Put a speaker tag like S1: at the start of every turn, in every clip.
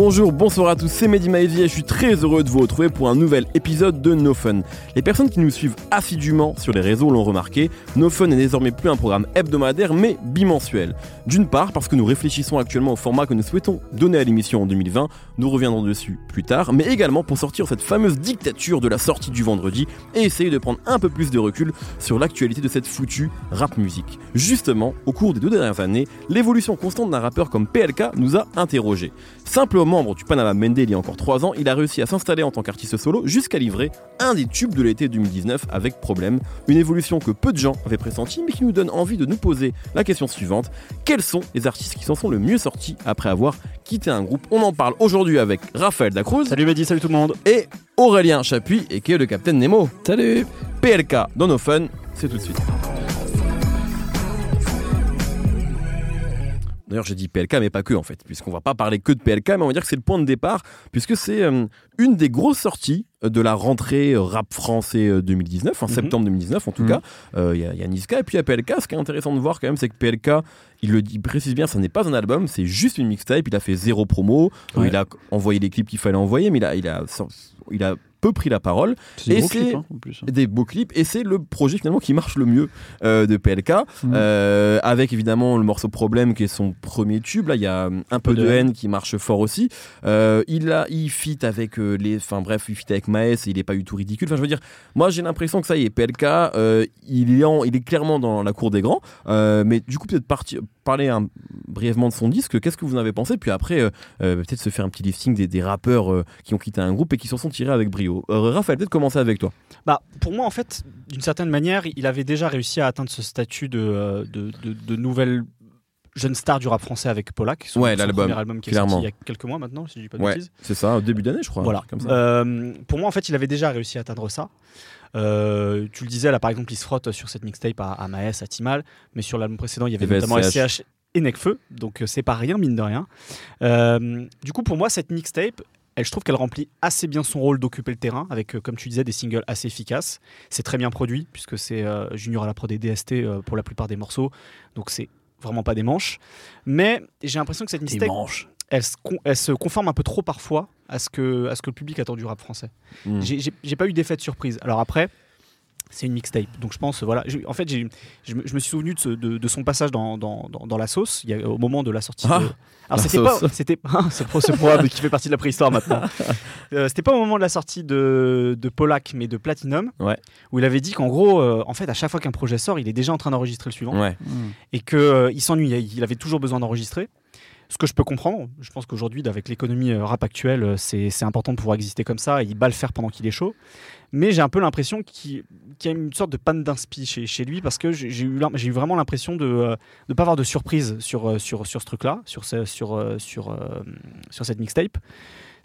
S1: Bonjour, bonsoir à tous, c'est Mehdi et je suis très heureux de vous retrouver pour un nouvel épisode de No Fun. Les personnes qui nous suivent assidûment sur les réseaux l'ont remarqué, No Fun n'est désormais plus un programme hebdomadaire mais bimensuel. D'une part parce que nous réfléchissons actuellement au format que nous souhaitons donner à l'émission en 2020, nous reviendrons dessus plus tard, mais également pour sortir cette fameuse dictature de la sortie du vendredi et essayer de prendre un peu plus de recul sur l'actualité de cette foutue rap musique. Justement, au cours des deux dernières années, l'évolution constante d'un rappeur comme PLK nous a interrogés. Simple membre du Panama Mende il y a encore 3 ans, il a réussi à s'installer en tant qu'artiste solo jusqu'à livrer un des tubes de l'été 2019 avec Problème. Une évolution que peu de gens avaient pressentie mais qui nous donne envie de nous poser la question suivante. Quels sont les artistes qui s'en sont le mieux sortis après avoir quitté un groupe? On en parle aujourd'hui avec Raphaël Dacruz.
S2: Salut Mehdi, salut tout le monde.
S1: Et Aurélien Chapuis et qui est le Capitaine Nemo.
S2: Salut.
S1: PLK dans nos fun, c'est tout de suite. D'ailleurs, j'ai dit PLK, mais pas que en fait, puisqu'on va pas parler que de PLK, mais on va dire que c'est le point de départ, puisque c'est euh, une des grosses sorties de la rentrée rap français 2019, en
S2: Mhm.
S1: septembre 2019 en tout
S2: Mhm.
S1: cas. Euh, Il y, a- il y a Niska et puis il y a PLK. Ce qui est intéressant de voir quand même, c'est que PLK, il le dit, précise bien, ça n'est pas un album, c'est juste une mixtape. Il a fait zéro promo, euh,
S2: Ouais.
S1: il a envoyé les clips qu'il fallait envoyer, mais il a, il a, il a peu pris la parole.
S2: C'est des clips, hein, en plus.
S1: des beaux clips et c'est le projet finalement qui marche le mieux euh, de PLK
S2: Mhm.
S1: euh, avec évidemment le morceau problème qui est son premier tube. Là il y a euh, un peu de haine qui marche fort aussi. Euh, il a il fit avec les enfin bref il fit avec Maes et il est pas du tout ridicule. Enfin je veux dire moi j'ai l'impression que ça y est PLK il est en- il est clairement dans la cour des grands. Mais du coup peut-être partir parler un- brièvement de son disque qu'est-ce que vous en avez pensé? Puis après euh, euh, peut-être se faire un petit lifting des, des rappeurs euh, qui ont quitté un groupe et qui s'en sont tirés avec brio Raphaël peut-être commencer avec toi
S2: Bah, pour moi, en fait, d'une certaine manière, il avait déjà réussi à atteindre ce statut de, de, de, de nouvelle jeune star du rap français avec Polak. Son,
S1: Ouais,
S2: son
S1: l'album,
S2: premier album qui est
S1: clairement.
S2: sorti il y a quelques mois maintenant, si je dis pas de
S1: Ouais,
S2: bêtises.
S1: c'est ça, au début d'année, je crois.
S2: Voilà.
S1: Comme ça.
S2: Euh, pour moi, en fait, il avait déjà réussi à atteindre ça. Euh, tu le disais, là, par exemple, il se frotte sur cette mixtape à, à Maes, à Timal, mais sur l'album précédent, il y avait
S1: Il y avait
S2: notamment
S1: SCH.
S2: Et Necfeu, donc euh, c'est pas rien, mine de rien. Euh, du coup, pour moi, cette mixtape, elle, je trouve qu'elle remplit assez bien son rôle d'occuper le terrain, avec, euh, comme tu disais, des singles assez efficaces. C'est très bien produit, puisque c'est euh, Junior à la prod et DST euh, pour la plupart des morceaux, donc c'est vraiment pas des manches. Mais j'ai l'impression que cette mixtape, elle se, con- elle se conforme un peu trop parfois à ce que, à ce que le public attend du rap français.
S1: Mm.
S2: J'ai- pas eu d'effet de surprise. Alors après, c'est une mixtape. Donc je pense, voilà. En fait, je me, je me suis souvenu de, ce- de- de son passage dans, dans, dans- dans la sauce, il y a- au moment de la sortie.
S1: Ah,
S2: de... Alors
S1: la
S2: c'était pas, c'était ah, c'est pro- c'est probable qui fait partie de la préhistoire maintenant. Euh, c'était pas au moment de la sortie de, de Polak, mais de Platinum,
S1: Ouais.
S2: où il avait dit qu'en gros, euh, en fait, à chaque fois qu'un projet sort, il est déjà en train d'enregistrer le suivant
S1: Ouais.
S2: et qu'il s'ennuyait, il avait toujours besoin d'enregistrer. Ce que je peux comprendre, je pense qu'aujourd'hui, avec l'économie euh, rap actuelle, euh, c'est important de pouvoir exister comme ça, et il bat le faire pendant qu'il est chaud. Mais j'ai un peu l'impression qu'il y a une sorte de panne d'inspi chez, lui, parce que j'ai eu, vraiment l'impression de ne pas avoir de surprise sur, euh, ce truc-là, euh, euh, sur cette mixtape.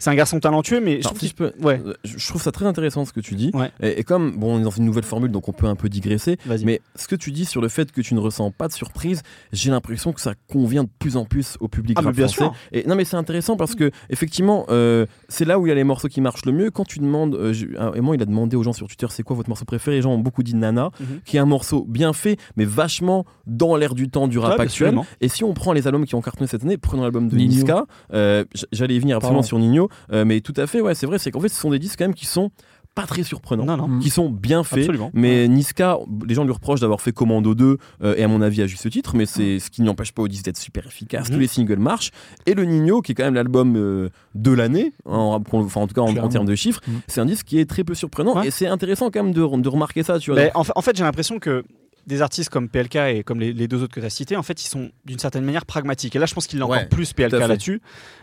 S2: C'est un garçon talentueux, mais je
S1: Alors,
S2: trouve
S1: si
S2: qu'il
S1: je peux,
S2: Ouais.
S1: euh, je trouve ça très intéressant ce que tu dis.
S2: Ouais.
S1: Et, et comme bon, on est dans une nouvelle formule, donc on peut un peu digresser. Mais ce que tu dis sur le fait que tu ne ressens pas de surprise, j'ai l'impression que ça convient de plus en plus au public
S2: Ah,
S1: rap
S2: bien
S1: français.
S2: sûr.
S1: Et non, mais c'est intéressant parce que effectivement, euh, c'est là où il y a les morceaux qui marchent le mieux. Quand tu demandes, euh, et moi, il a demandé aux gens sur Twitter, c'est quoi votre morceau préféré? Les gens ont beaucoup dit Nana,
S2: Mhm.
S1: qui est un morceau bien fait, mais vachement dans l'air du temps du rap actuel.
S2: absolument.
S1: Et si on prend les albums qui ont cartonné cette année, prenons l'album de. Niska. euh, J'allais y venir absolument
S3: Pardon.
S1: sur Nino, euh, mais tout à fait, ouais, c'est vrai. C'est qu'en fait, ce sont des disques quand même qui sont pas très surprenants,
S2: Non, non.
S1: Qui sont bien faits.
S2: Absolument.
S1: Mais Niska, les gens lui reprochent d'avoir fait Commando 2, euh, et à mon avis à juste titre, mais c'est ce qui n'empêche pas au disque d'être super efficace.
S2: Mhm.
S1: Tous les singles marchent. Et le Nino, qui est quand même l'album euh, de l'année, en, enfin, en tout cas en, termes de chiffres,
S3: Mhm.
S1: c'est un disque qui est très peu surprenant.
S2: Ouais.
S1: Et c'est intéressant quand même de, de remarquer ça. Tu vois.
S2: Ben, en fait, j'ai l'impression que des artistes comme PLK et comme les, les deux autres que tu as cités, en fait, ils sont d'une certaine manière pragmatiques. Et là, je pense qu'il a
S1: Ouais,
S2: encore plus PLK là-dessus.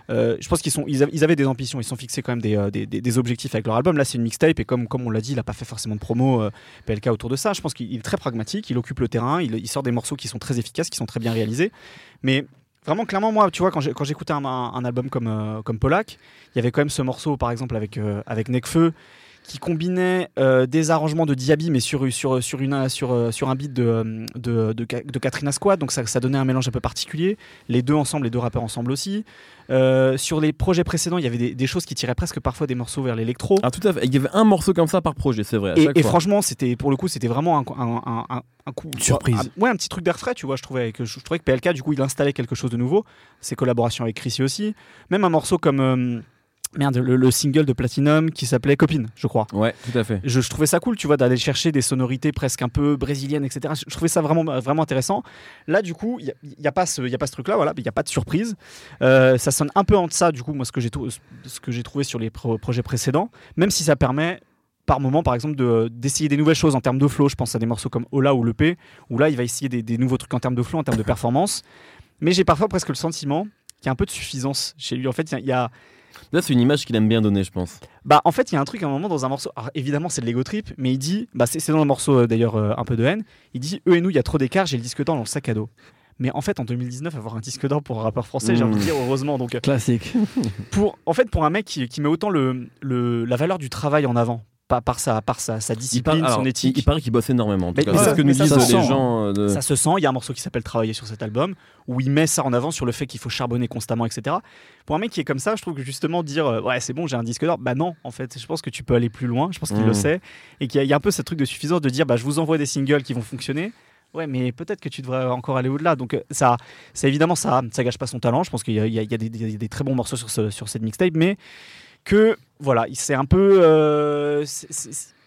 S2: Euh, je pense qu'ils sont, ils, av- ils avaient des ambitions, ils se sont fixés quand même des, euh, des, des- des objectifs avec leur album. Là, c'est une mixtape et comme, comme on l'a dit, il n'a pas fait forcément de promo euh, PLK autour de ça. Je pense qu'il est très pragmatique, il occupe le terrain, il, il sort des morceaux qui sont très efficaces, qui sont très bien réalisés. Mais vraiment, clairement, moi, tu vois, quand j'écoutais un, un- un album comme, euh, comme Polak, il y avait quand même ce morceau, par exemple, avec, avec Necfeu qui combinait euh, des arrangements de Diaby, mais sur, sur, sur, une, sur, euh, sur un beat de, de, de, de Katrina Squad, donc ça, ça, donnait un mélange un peu particulier. Les deux ensemble, les deux rappeurs ensemble aussi. Euh, sur les projets précédents, il y avait des, des, choses qui tiraient presque parfois des morceaux vers l'électro.
S1: Ah, tout à fait. Il y avait un morceau comme ça par projet, c'est vrai.
S2: Et, et franchement, c'était pour le coup, c'était vraiment un, un, un, un, coup.
S3: Une surprise.
S2: Un, ouais, un petit truc d'air frais, tu vois. Je trouvais, que, je, je, trouvais que PLK, du coup, il installait quelque chose de nouveau. Ses collaborations avec Chrissy aussi. Même un morceau comme. Euh, merde, le, le, single de Platinum qui s'appelait Copine, je crois.
S1: Ouais, tout à fait.
S2: Je, je trouvais ça cool, tu vois, d'aller chercher des sonorités presque un peu brésiliennes, etc. Je, je trouvais ça vraiment, vraiment intéressant. Là, du coup, il n'y a, a, pas ce, y a pas ce truc-là, voilà, il n'y a pas de surprise. Euh, ça sonne un peu en deçà, du coup, moi, ce que j'ai, ce que j'ai trouvé sur les pro projets précédents, même si ça permet par moment, par exemple, d'essayer de, des nouvelles choses en termes de flow. Je pense à des morceaux comme Ola ou Le P, où là, il va essayer des, des nouveaux trucs en termes de flow, en termes de performance. Mais j'ai parfois presque le sentiment qu'il y a un peu de suffisance chez lui. En fait, il y a
S1: Là, c'est une image qu'il aime bien donner, je pense.
S2: Bah, en fait, il y a un truc à un moment dans un morceau. Alors, évidemment, c'est de l'ego trip, mais il dit, bah, c'est dans le morceau euh, d'ailleurs euh, un peu de haine. Il dit, eux et nous, il y a trop d'écart, j'ai le disque d'or dans le sac à dos. Mais en fait, en 2019, avoir un disque d'or pour un rappeur français, mmh. j'ai envie de dire heureusement. Donc,
S3: Classique.
S2: pour, en fait, pour un mec qui, qui met autant le, le, la valeur du travail en avant, par sa, par sa, sa discipline,
S1: il par,
S2: son éthique.
S1: Il, il, paraît qu'il bosse énormément. C'est
S2: ça,
S1: ce que nous
S2: ça
S1: disent
S2: se
S1: les
S2: sent.
S1: gens. De...
S2: Ça se sent. Il y a un morceau qui s'appelle Travailler sur cet album où il met ça en avant sur le fait qu'il faut charbonner constamment, etc. Pour un mec qui est comme ça, je trouve que justement dire euh, ouais c'est bon j'ai un disque d'or, bah non en fait je pense que tu peux aller plus loin. Je pense qu'il
S1: Mmh.
S2: le sait et qu'il y, a- il y a un peu ce truc de suffisance de dire bah je vous envoie des singles qui vont fonctionner. Ouais, mais peut-être que tu devrais encore aller au-delà. Donc, euh, ça, ça évidemment, ça, ça gâche pas son talent. Je pense qu'il y y a- y des très bons morceaux sur, ce- sur cette mixtape, mais que voilà, il s'est un peu, euh,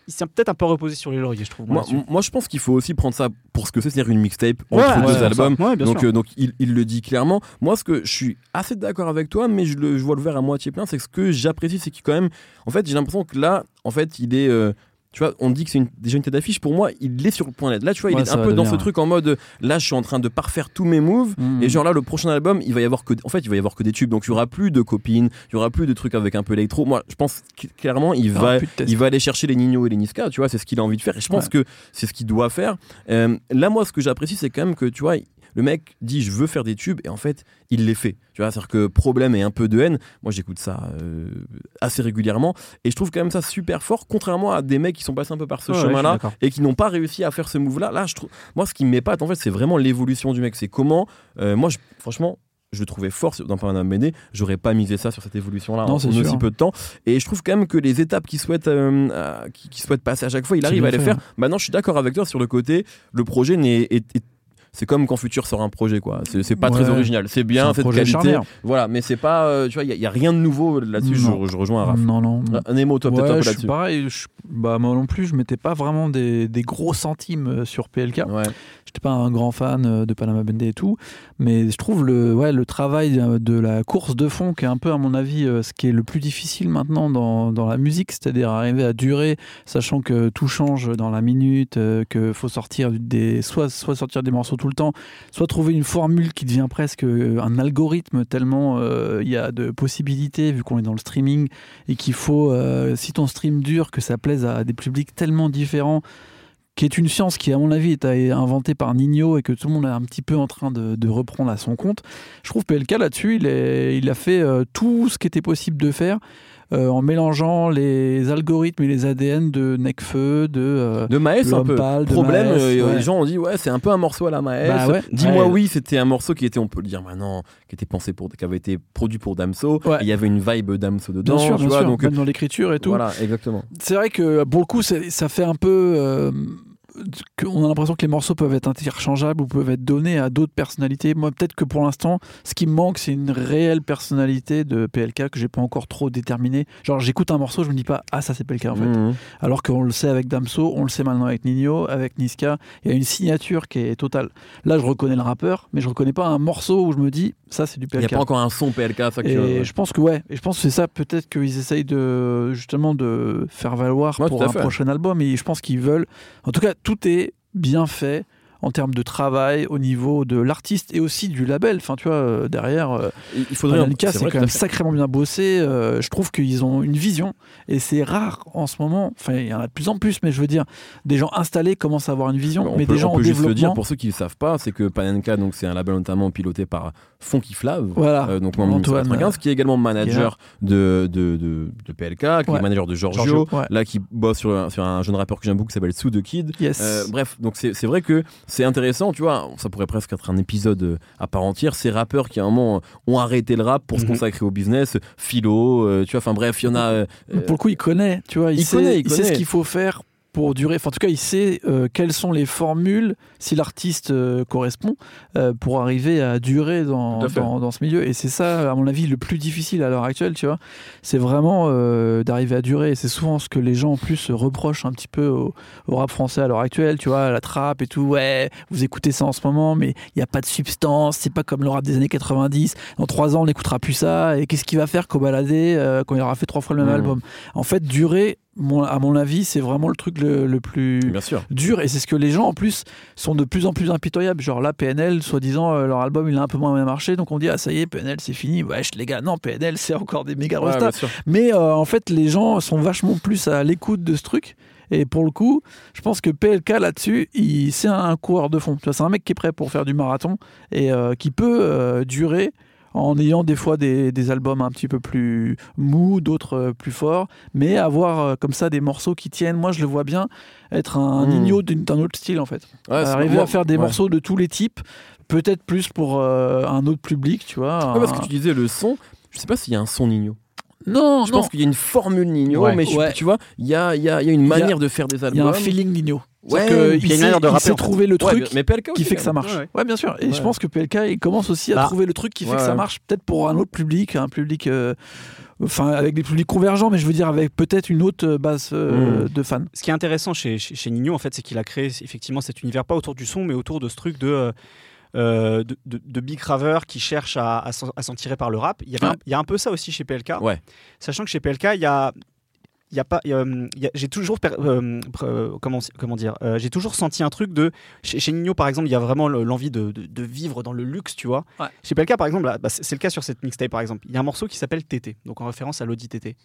S2: il s'est peut-être un peu reposé sur les lauriers, je trouve. moi,
S1: Moi, je pense qu'il faut aussi prendre ça pour ce que c'est, c'est-à-dire une mixtape
S2: Ouais,
S1: entre
S2: ouais,
S1: deux albums.
S2: Ouais,
S1: donc, euh, donc il, il le dit clairement. Moi, ce que je suis assez d'accord avec toi, mais je, le, je vois le verre à moitié plein, c'est que ce que j'apprécie, c'est qu'il quand même. En fait, j'ai l'impression que là, en fait, il est. euh, tu vois, on dit que c'est une- déjà une tête d'affiche. Pour moi, il est sur le point d'être. Là, tu vois, il est un peu dans ce truc en mode là, je suis en train de parfaire tous mes moves.
S3: Mmh.
S1: Et genre là, le prochain album, il va y avoir que, en fait, il va y avoir que des tubes. Donc il y aura plus de copines, il y aura plus de trucs avec un peu électro. Moi, je pense clairement, il va, il va aller chercher les Nino et les Niska. Tu vois, c'est ce qu'il a envie de faire. Et je pense que c'est ce qu'il doit faire. Euh, là, moi, ce que j'apprécie, c'est quand même que tu vois. Le mec dit je veux faire des tubes et en fait il les fait. Tu vois, c'est-à-dire que problème et un peu de haine. Moi j'écoute ça euh, assez régulièrement et je trouve quand même ça super fort, contrairement à des mecs qui sont passés un peu par ce
S2: Ouais,
S1: chemin-là et qui n'ont pas réussi à faire ce move-là. Là, je trouve, moi ce qui m'épate en fait, c'est vraiment l'évolution du mec. C'est comment, euh, moi je- franchement. Je le trouvais fort dans Panama BD, j'aurais pas misé ça sur cette évolution-là en aussi peu de temps. Et je trouve quand même que les étapes qu'il souhaite, euh, euh, souhaite passer à chaque fois, il arrive à les
S3: fait,
S1: faire.
S3: hein.
S1: Maintenant, je suis d'accord avec toi sur le côté, le projet n'est est- est- c'est comme quand Futur sort un projet quoi. C'est pas très original. C'est bien, c'est qualité.
S3: charnière.
S1: Voilà, mais c'est pas, euh, tu vois, il y, a rien de nouveau là-dessus. Je, rejoins Raph.
S3: Non, non.
S1: émo, toi peut-être un peu là-dessus.
S3: pareil. je- bah, moi non plus, je mettais pas vraiment des, des gros centimes euh, sur PLK.
S1: Ouais.
S3: J'étais pas un grand fan euh, de Panama Bende et tout, mais je trouve le, ouais, le travail de la course de fond qui est un peu, à mon avis, ce qui est le plus difficile maintenant dans, dans la musique, c'est-à-dire arriver à durer, sachant que tout change dans la minute, que faut sortir des, soit, soit sortir des morceaux tout le temps, soit trouver une formule qui devient presque euh, un algorithme tellement euh, il y a de possibilités vu qu'on est dans le streaming et qu'il faut, euh, si ton stream dure, que ça plaise à des publics tellement différents qui est une science qui, à mon avis, est inventée par Nino et que tout le monde est un petit peu en train de, reprendre à son compte. Je trouve PLK là-dessus, il, il a fait tout ce qui était possible de faire euh, en mélangeant les algorithmes et les ADN de Necfeu, de. euh,
S1: De Maes un peu.
S3: de
S1: Problème,
S3: Maes,
S1: euh,
S3: ouais.
S1: les gens ont dit ouais c'est un peu un morceau à la Maes.
S3: Bah ouais.
S1: Dis-moi
S3: Ouais.
S1: oui, c'était un morceau qui était, on peut le dire maintenant, qui était pensé pour, qui avait été produit pour Damso. Il y avait une vibe Damso dedans.
S3: bien sûr,
S1: tu
S3: bien
S1: vois,
S3: sûr,
S1: donc
S3: même dans l'écriture et tout.
S1: voilà, exactement.
S3: C'est vrai que pour le coup, ça fait un peu. Qu'on a l'impression que les morceaux peuvent être interchangeables ou peuvent être donnés à d'autres personnalités. Moi, peut-être que pour l'instant, ce qui me manque, c'est une réelle personnalité de PLK que j'ai pas encore trop déterminée. Genre, j'écoute un morceau, je me dis pas, ah, ça c'est PLK en fait.
S1: Mhm.
S3: Alors qu'on le sait avec Damso, on le sait maintenant avec Nino, avec Niska. Il y a une signature qui est totale. Là, je reconnais le rappeur, mais je reconnais pas un morceau où je me dis, ça c'est du
S1: Il n'y a
S3: PLK.
S1: pas encore un son PLK. Ça que
S3: Et je pense que ouais, et je pense que c'est ça peut-être qu'ils essayent de justement de faire valoir
S1: Ouais,
S3: pour un
S1: fait.
S3: prochain album et je pense qu'ils veulent en tout cas tout est bien fait en termes de travail, au niveau de l'artiste et aussi du label. Enfin, tu vois, euh, derrière, euh,
S1: Il faudrait.
S3: Panenka,
S1: c'est
S3: quand même sacrément bien bossé. Euh, je trouve qu'ils ont une vision et c'est rare en ce moment. Enfin, il y en a de plus en plus, mais je veux dire, des gens installés commencent à avoir une vision,
S1: On
S3: mais
S1: peut,
S3: des gens
S1: on
S3: en
S1: peut juste le dire pour ceux qui ne savent pas, c'est que Panenka, donc c'est un label notamment piloté par Funky Flav,
S3: Voilà.
S1: euh, donc membre
S3: Antoine,
S1: 1995, qui est également manager de, de, de, de PLK, qui
S3: Ouais.
S1: est manager de Giorgio,
S2: Giorgio,
S3: ouais.
S1: là qui bosse sur, un- sur un jeune rappeur que j'aime beaucoup qui s'appelle Sue the Kid.
S3: Yes.
S1: Euh, bref, donc c'est c'est vrai que c'est intéressant, tu vois, ça pourrait presque être un épisode euh, à part entière. Ces rappeurs qui à un moment euh, ont arrêté le rap pour se
S2: Mhm.
S1: consacrer au business, philo, euh, tu vois, enfin bref, il y en a. euh,
S3: Pour le coup, il connaît, tu vois, il,
S1: il
S3: sait,
S1: connaît, il
S3: il sait ce qu'il faut faire pour durer. Enfin, en tout cas, il sait euh, quelles sont les formules, si l'artiste euh, correspond, euh, pour arriver à durer dans,
S1: à
S3: dans, dans ce milieu. Et c'est ça, à mon avis, le plus difficile à l'heure actuelle, tu vois. C'est vraiment d'arriver à durer. Et c'est souvent ce que les gens, en plus, reprochent un petit peu au, au rap français à l'heure actuelle, tu vois, la trappe et tout. Ouais, vous écoutez ça en ce moment, mais il n'y a pas de substance. C'est pas comme le rap des années 90. Dans trois ans, on n'écoutera plus ça. Et qu'est-ce qu'il va faire Kobalade quand il aura fait trois fois le même
S1: Mhm.
S3: album? En fait, durer, mon- à mon avis, c'est vraiment le truc le, le plus
S1: Bien sûr.
S3: dur. Et c'est ce que les gens, en plus, sont de plus en plus impitoyables. Genre là, PNL, soi-disant, euh, leur album, il a un peu moins bien marché. Donc on dit, ah ça y est, PNL, c'est fini. Wesh, les gars, non, PNL, c'est encore des méga
S1: Ouais,
S3: restas. Mais euh, en fait, les gens sont vachement plus à l'écoute de ce truc. Et pour le coup, je pense que PLK là-dessus, c'est un coureur de fond. C'est un mec qui est prêt pour faire du marathon et euh, qui peut durer en ayant des fois des, des albums un petit peu plus mous, d'autres euh, plus forts, mais avoir euh, comme ça des morceaux qui tiennent. Moi, je le vois bien être un
S1: Mm.
S3: Nino d'une- d'un autre style en fait.
S1: Ouais,
S3: Arriver à faire des
S1: ouais.
S3: morceaux de tous les types, peut-être plus pour euh, un autre public, tu vois.
S1: Ouais, parce
S3: un-
S1: que tu disais le son, je sais pas s'il y a un son Nino.
S3: Non,
S1: Je
S3: non.
S1: pense qu'il y a une formule Nino,
S2: Ouais.
S1: mais je-
S3: Ouais.
S1: tu vois, il y a, il y, a, il y a une
S3: y a-
S1: manière de faire des
S3: Il y
S1: albums.
S3: a un feeling Nino.
S1: Ouais,
S3: que il
S2: il y a une
S3: sait-
S2: manière de
S3: il
S2: rapper,
S3: sait
S2: en fait.
S3: trouver le
S1: Ouais,
S3: truc
S1: mais PLK
S3: qui fait que ça marche.
S2: Ouais,
S3: Ouais, bien sûr. Et
S1: Ouais.
S3: je pense que PLK, il commence aussi à
S2: Bah.
S3: trouver le truc qui fait
S1: Ouais,
S3: que ça marche, peut-être pour un autre public, un public, euh, enfin avec des publics convergents, mais je veux dire avec peut-être une autre euh, base euh,
S1: Mm.
S3: de fans.
S2: Ce qui est intéressant chez, chez, chez Nino, en fait, c'est qu'il a créé effectivement cet univers, pas autour du son, mais autour de ce truc de, euh, euh, de, de- de big raveur qui cherche à, à s'en à s'en tirer par le rap. Il y, avait
S3: Ouais.
S2: un, il y a un peu ça aussi chez PLK.
S1: Ouais.
S2: Sachant que chez PLK, il y a. Il y a pas, hum, j'ai toujours, euh, pr- euh, comment, comment dire, euh, j'ai toujours senti un truc de, chez, chez Nino par exemple, il y a vraiment le- l'envie de, de- de vivre dans le luxe, tu vois.
S3: Ouais.
S2: Chez PLK par exemple, bah, c'est le cas sur cette mixtape par exemple. Il y a un morceau qui s'appelle TT, donc en référence à l'Audi TT.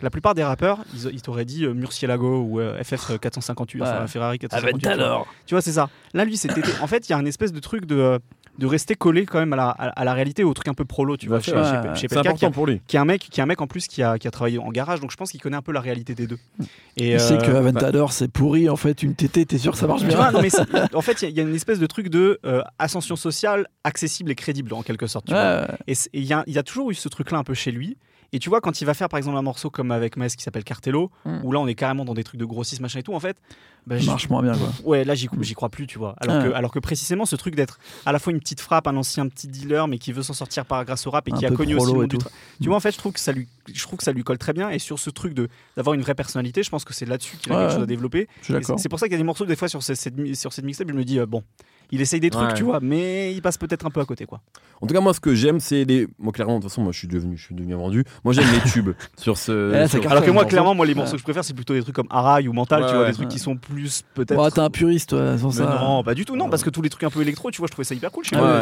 S2: La plupart des rappeurs, ils, ils t'auraient dit Murcielago ou FF 458, enfin,
S3: Ouais.
S2: Ferrari 458. tu vois. Tu vois, c'est ça. Là, lui, c'est TT. En fait, il y a un espèce de truc de, de rester collé quand même à la, à, à la réalité, au truc un peu prolo, tu vois. Chez,
S3: ouais.
S2: chez- chez
S1: C'est
S2: PLK, qui,
S1: important
S2: a-
S1: pour lui.
S2: qui est un mec, qui est un mec en plus qui a, qui a travaillé en garage, donc je pense qu'il connaît un peu la réalité des deux. Et,
S3: Il sait
S2: euh,
S3: que Aventador c'est pourri en fait, une TT, t'es sûr que ça marche bien?
S2: vois, non, mais en fait, il y a- il y, a une espèce de truc de euh, ascension sociale accessible et crédible en quelque sorte. tu vois.
S3: Ouais,
S2: Et il y, a- il y a toujours eu ce truc-là un peu chez lui. Et tu vois, quand il va faire par exemple un morceau comme avec Metz qui s'appelle Cartello,
S3: Mm.
S2: où là on est carrément dans des trucs de grossisme, machin et tout, en fait, bah,
S3: marche moins bien quoi.
S2: Ouais, là j'y j'y crois plus, tu vois. Alors,
S3: Ouais.
S2: que, alors que précisément ce truc d'être à la fois une petite frappe, un ancien petit dealer, mais qui veut s'en sortir par grâce au rap et
S3: Un
S2: qui a connu aussi le monde du Tu vois, en fait, je trouve que ça lui, je trouve que ça lui colle très bien. Et sur ce truc de d'avoir une vraie personnalité, je pense que c'est là-dessus qu'il a
S3: Ouais,
S2: quelque chose à développer.
S3: Je suis
S2: Et
S3: d'accord.
S2: C'est c'est pour ça qu'il y a des morceaux des fois sur cette, sur cette mixtape, je me dis euh, bon, il essaye des trucs,
S1: Ouais.
S2: tu vois, mais il passe peut-être un peu à côté, quoi.
S1: En tout cas, moi, ce que j'aime, c'est les. Moi, clairement, de toute façon, moi, je suis devenu, je suis devenu vendu. Moi, j'aime les tubes sur ce.
S3: Là,
S1: sur-
S3: cartonne.
S2: Alors que moi, clairement, moi les
S3: Ouais.
S2: morceaux que je préfère, c'est plutôt des trucs comme Araï ou Mental,
S1: Ouais,
S2: tu vois,
S1: ouais.
S2: des trucs qui sont plus peut-être.
S3: Bon, t'es un puriste toi, sans ça.
S2: non, pas du tout, non, parce que tous les trucs un peu électro, tu vois, je trouvais ça hyper cool chez
S3: Ah
S2: moi.